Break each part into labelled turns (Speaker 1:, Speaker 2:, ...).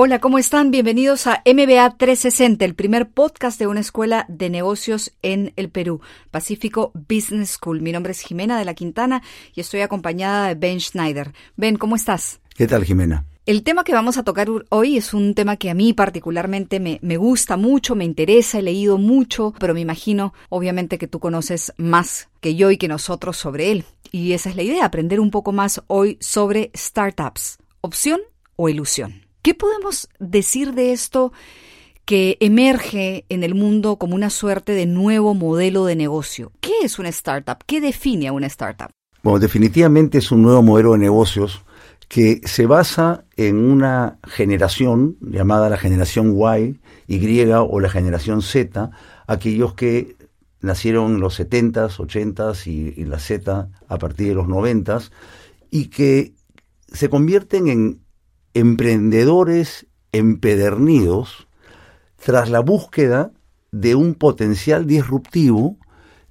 Speaker 1: Hola, ¿cómo están? Bienvenidos a MBA 360, el primer podcast de una escuela de negocios en el Perú, Pacífico Business School. Mi nombre es Jimena de la Quintana y estoy acompañada de Ben Schneider. Ben, ¿cómo estás?
Speaker 2: ¿Qué tal, Jimena?
Speaker 1: El tema que vamos a tocar hoy es un tema que a mí particularmente me, me, gusta mucho, me interesa, he leído mucho, pero me imagino obviamente que tú conoces más que yo y que nosotros sobre él. Y esa es la idea, aprender un poco más hoy sobre startups. ¿Opción o ilusión? ¿Qué podemos decir de esto que emerge en el mundo como una suerte de nuevo modelo de negocio? ¿Qué es una startup? ¿Qué define a una startup?
Speaker 2: Bueno, definitivamente es un nuevo modelo de negocios que se basa en una generación llamada la generación Y, Y o la generación Z, aquellos que nacieron en los 70s, 80s y, la Z a partir de los 90s, y que se convierten en emprendedores empedernidos tras la búsqueda de un potencial disruptivo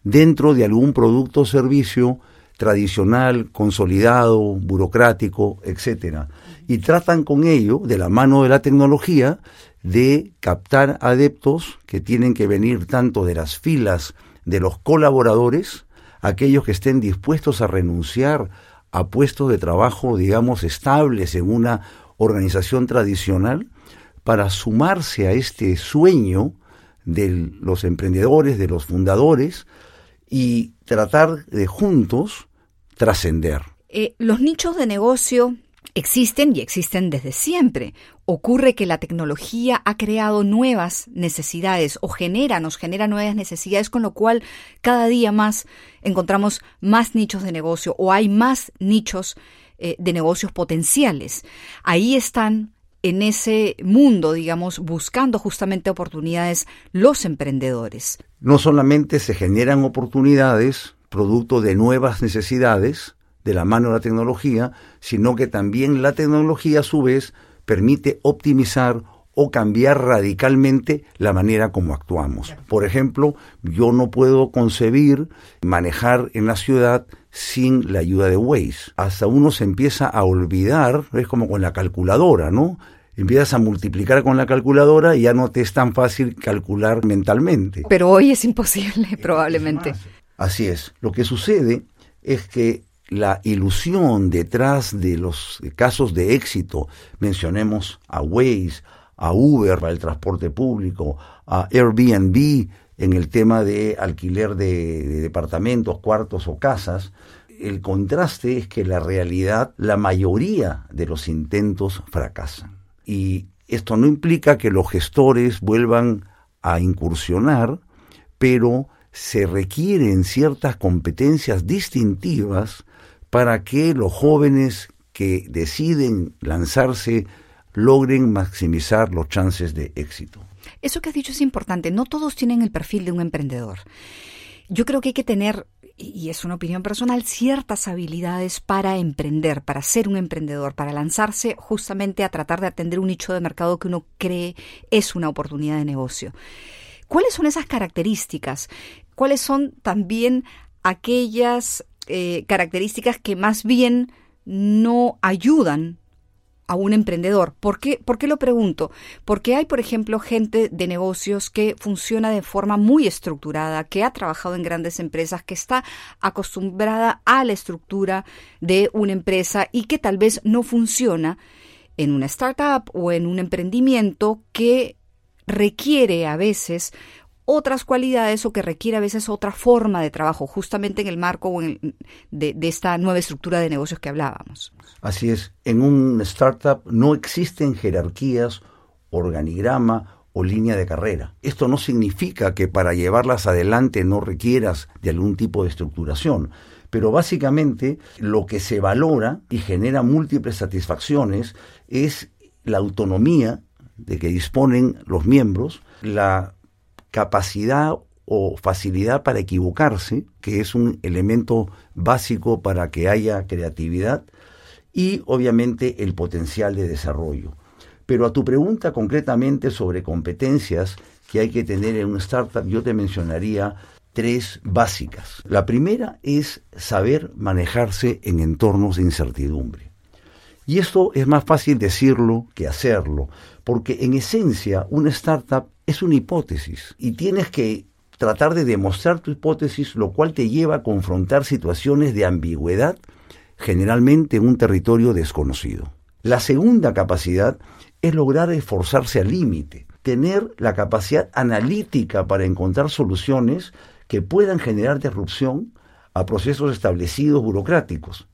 Speaker 2: dentro de algún producto o servicio tradicional, consolidado, burocrático, etcétera. Y tratan con ello, de la mano de la tecnología, de captar adeptos que tienen que venir tanto de las filas de los colaboradores, aquellos que estén dispuestos a renunciar a puestos de trabajo, digamos, estables en una organización tradicional para sumarse a este sueño de los emprendedores, de los fundadores, y tratar de juntos trascender.
Speaker 1: Eh, los nichos de negocio existen y existen desde siempre. Ocurre que la tecnología ha creado nuevas necesidades o genera, nos genera nuevas necesidades, con lo cual cada día más encontramos más nichos de negocio o hay más nichos eh, de negocios potenciales. Ahí están en ese mundo, digamos, buscando justamente oportunidades los emprendedores.
Speaker 2: No solamente se generan oportunidades producto de nuevas necesidades de la mano de la tecnología, sino que también la tecnología a su vez permite optimizar o cambiar radicalmente la manera como actuamos. Por ejemplo, yo no puedo concebir manejar en la ciudad sin la ayuda de Waze. Hasta uno se empieza a olvidar, es como con la calculadora, ¿no? Empiezas a multiplicar con la calculadora y ya no te es tan fácil calcular mentalmente.
Speaker 1: Pero hoy es imposible, probablemente.
Speaker 2: Así es. Lo que sucede es que la ilusión detrás de los casos de éxito, mencionemos a Waze, a Uber para el transporte público, a Airbnb en el tema de alquiler de, departamentos, cuartos o casas, el contraste es que la realidad, la mayoría de los intentos fracasan. Y esto no implica que los gestores vuelvan a incursionar, pero se requieren ciertas competencias distintivas para que los jóvenes que deciden lanzarse logren maximizar los chances de éxito.
Speaker 1: Eso que has dicho es importante. No todos tienen el perfil de un emprendedor. Yo creo que hay que tener, y es una opinión personal, ciertas habilidades para emprender, para ser un emprendedor, para lanzarse justamente a tratar de atender un nicho de mercado que uno cree es una oportunidad de negocio. ¿Cuáles son esas características? ¿Cuáles son también aquellas eh, características que más bien no ayudan a un emprendedor. ¿Por qué, ¿Por qué lo pregunto? Porque hay, por ejemplo, gente de negocios que funciona de forma muy estructurada, que ha trabajado en grandes empresas, que está acostumbrada a la estructura de una empresa y que tal vez no funciona en una startup o en un emprendimiento que requiere a veces otras cualidades o que requiere a veces otra forma de trabajo, justamente en el marco de, esta nueva estructura de negocios que hablábamos.
Speaker 2: Así es, en un startup no existen jerarquías, organigrama o línea de carrera. Esto no significa que para llevarlas adelante no requieras de algún tipo de estructuración, pero básicamente lo que se valora y genera múltiples satisfacciones es la autonomía de que disponen los miembros, la capacidad o facilidad para equivocarse, que es un elemento básico para que haya creatividad, y obviamente el potencial de desarrollo. Pero a tu pregunta concretamente sobre competencias que hay que tener en una startup, yo te mencionaría tres básicas. La primera es saber manejarse en entornos de incertidumbre. Y esto es más fácil decirlo que hacerlo, porque en esencia una startup es una hipótesis y tienes que tratar de demostrar tu hipótesis, lo cual te lleva a confrontar situaciones de ambigüedad, generalmente en un territorio desconocido. La segunda capacidad es lograr esforzarse al límite, tener la capacidad analítica para encontrar soluciones que puedan generar disrupción a procesos establecidos burocráticos.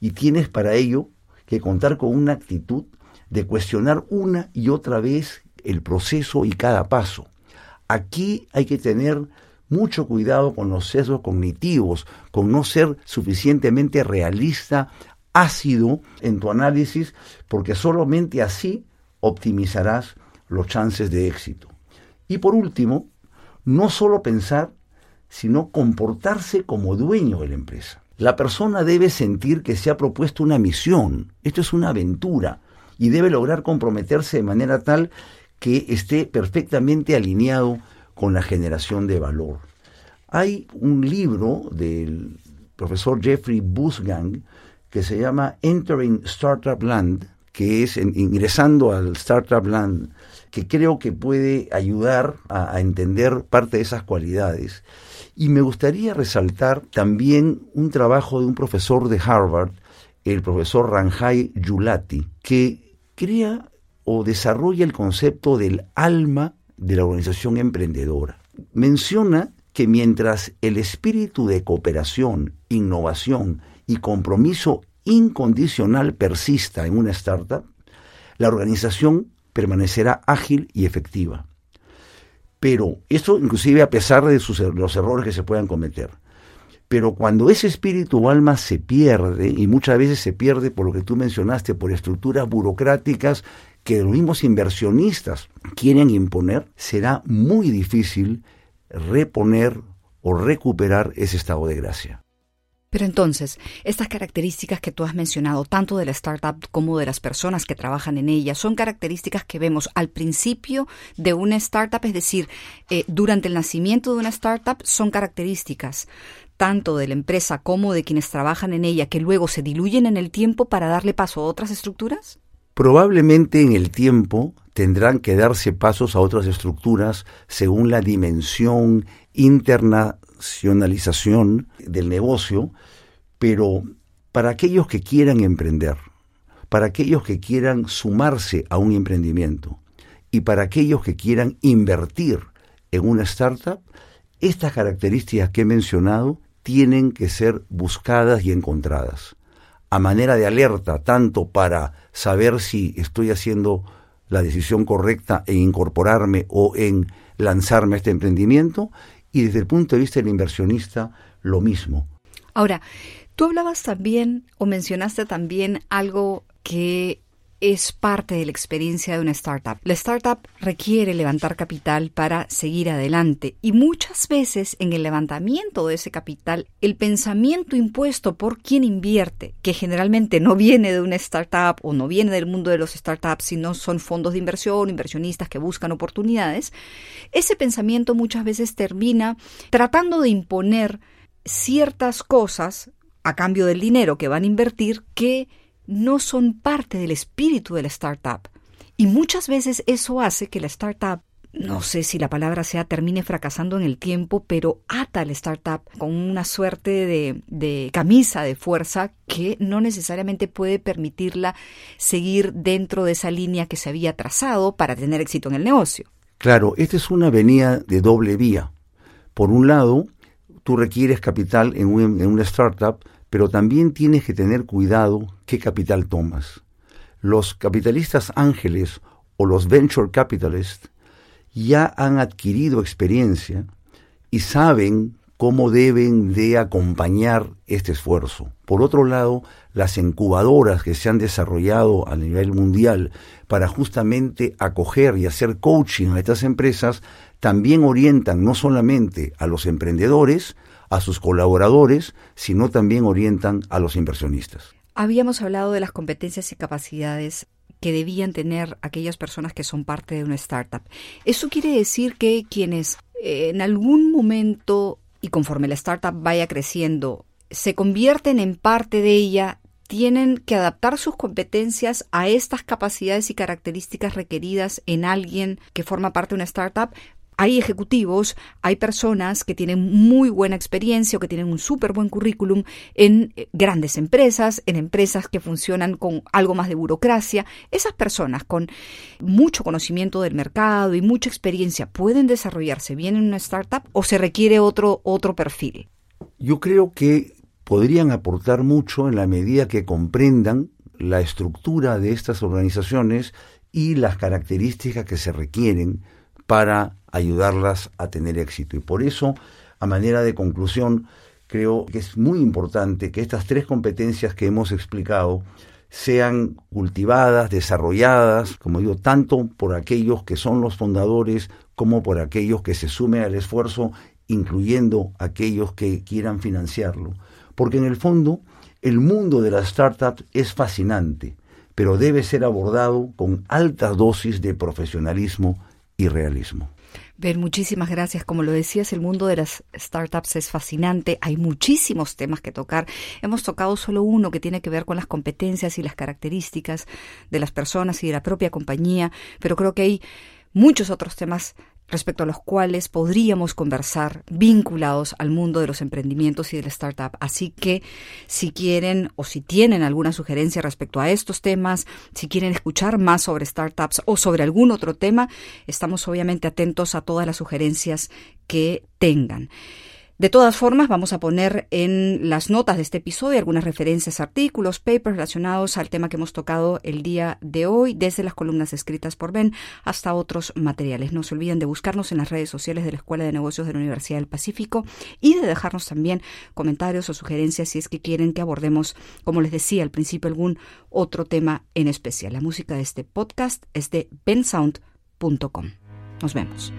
Speaker 2: Y tienes para ello que contar con una actitud de cuestionar una y otra vez el proceso y cada paso. Aquí hay que tener mucho cuidado con los sesgos cognitivos, con no ser suficientemente realista, ácido en tu análisis, porque solamente así optimizarás los chances de éxito. Y por último, no solo pensar, sino comportarse como dueño de la empresa. La persona debe sentir que se ha propuesto una misión, esto es una aventura, y debe lograr comprometerse de manera tal que esté perfectamente alineado con la generación de valor. Hay un libro del profesor Jeffrey Busgang que se llama Entering Startup Land, que es ingresando al Startup Land, que creo que puede ayudar a, entender parte de esas cualidades. Y me gustaría resaltar también un trabajo de un profesor de Harvard, el profesor Ranjay Yulati, que crea o desarrolla el concepto del alma de la organización emprendedora. Menciona que mientras el espíritu de cooperación, innovación y compromiso incondicional persista en una startup, la organización permanecerá ágil y efectiva. Pero esto inclusive a pesar de er-, los errores que se puedan cometer. Pero cuando ese espíritu o alma se pierde, y muchas veces se pierde por lo que tú mencionaste, por estructuras burocráticas que los mismos inversionistas quieren imponer, será muy difícil reponer o recuperar ese estado de gracia.
Speaker 1: Pero entonces, estas características que tú has mencionado, tanto de la startup como de las personas que trabajan en ella, son características que vemos al principio de una startup, es decir, eh, durante el nacimiento de una startup, son características tanto de la empresa como de quienes trabajan en ella que luego se diluyen en el tiempo para darle paso a otras estructuras?
Speaker 2: Probablemente en el tiempo tendrán que darse pasos a otras estructuras según la dimensión interna internacionalización del negocio, pero para aquellos que quieran emprender, para aquellos que quieran sumarse a un emprendimiento y para aquellos que quieran invertir en una startup, estas características que he mencionado tienen que ser buscadas y encontradas a manera de alerta, tanto para saber si estoy haciendo la decisión correcta en incorporarme o en lanzarme a este emprendimiento, y desde el punto de vista del inversionista, lo mismo.
Speaker 1: Ahora, tú hablabas también o mencionaste también algo que es parte de la experiencia de una startup. La startup requiere levantar capital para seguir adelante y muchas veces en el levantamiento de ese capital el pensamiento impuesto por quien invierte, que generalmente no viene de una startup o no viene del mundo de los startups, sino son fondos de inversión, inversionistas que buscan oportunidades, ese pensamiento muchas veces termina tratando de imponer ciertas cosas a cambio del dinero que van a invertir que no son parte del espíritu de la startup. Y muchas veces eso hace que la startup, no sé si la palabra sea, termine fracasando en el tiempo, pero ata a la startup con una suerte de, de camisa de fuerza que no necesariamente puede permitirla seguir dentro de esa línea que se había trazado para tener éxito en el negocio.
Speaker 2: Claro, esta es una avenida de doble vía. Por un lado, tú requieres capital en, en una startup pero también tienes que tener cuidado qué capital tomas. Los capitalistas ángeles o los venture capitalists ya han adquirido experiencia y saben cómo deben de acompañar este esfuerzo. Por otro lado, las incubadoras que se han desarrollado a nivel mundial para justamente acoger y hacer coaching a estas empresas también orientan no solamente a los emprendedores, a sus colaboradores, sino también orientan a los inversionistas.
Speaker 1: Habíamos hablado de las competencias y capacidades que debían tener aquellas personas que son parte de una startup. Eso quiere decir que quienes eh, en algún momento y conforme la startup vaya creciendo, se convierten en parte de ella, tienen que adaptar sus competencias a estas capacidades y características requeridas en alguien que forma parte de una startup hay ejecutivos, hay personas que tienen muy buena experiencia o que tienen un súper buen currículum en eh, grandes empresas, en empresas que funcionan con algo más de burocracia. Esas personas con mucho conocimiento del mercado y mucha experiencia pueden desarrollarse bien en una startup o se requiere otro, otro perfil.
Speaker 2: Yo creo que podrían aportar mucho en la medida que comprendan la estructura de estas organizaciones y las características que se requieren para ayudarlas a tener éxito. Y por eso, a manera de conclusión, creo que es muy importante que estas tres competencias que hemos explicado sean cultivadas, desarrolladas, como digo, tanto por aquellos que son los fundadores como por aquellos que se sumen al esfuerzo, incluyendo aquellos que quieran financiarlo. Porque en el fondo, el mundo de las startups es fascinante, pero debe ser abordado con altas dosis de profesionalismo y realismo.
Speaker 1: Ben, muchísimas gracias. Como lo decías, el mundo de las startups es fascinante. Hay muchísimos temas que tocar. Hemos tocado solo uno que tiene que ver con las competencias y las características de las personas y de la propia compañía, pero creo que hay muchos otros temas respecto a los cuales podríamos conversar vinculados al mundo de los emprendimientos y del startup. Así que si quieren o si tienen alguna sugerencia respecto a estos temas, si quieren escuchar más sobre startups o sobre algún otro tema, estamos obviamente atentos a todas las sugerencias que tengan. De todas formas, vamos a poner en las notas de este episodio algunas referencias, artículos, papers relacionados al tema que hemos tocado el día de hoy, desde las columnas escritas por Ben hasta otros materiales. No se olviden de buscarnos en las redes sociales de la Escuela de Negocios de la Universidad del Pacífico y de dejarnos también comentarios o sugerencias si es que quieren que abordemos, como les decía al principio, algún otro tema en especial. La música de este podcast es de bensound.com. Nos vemos.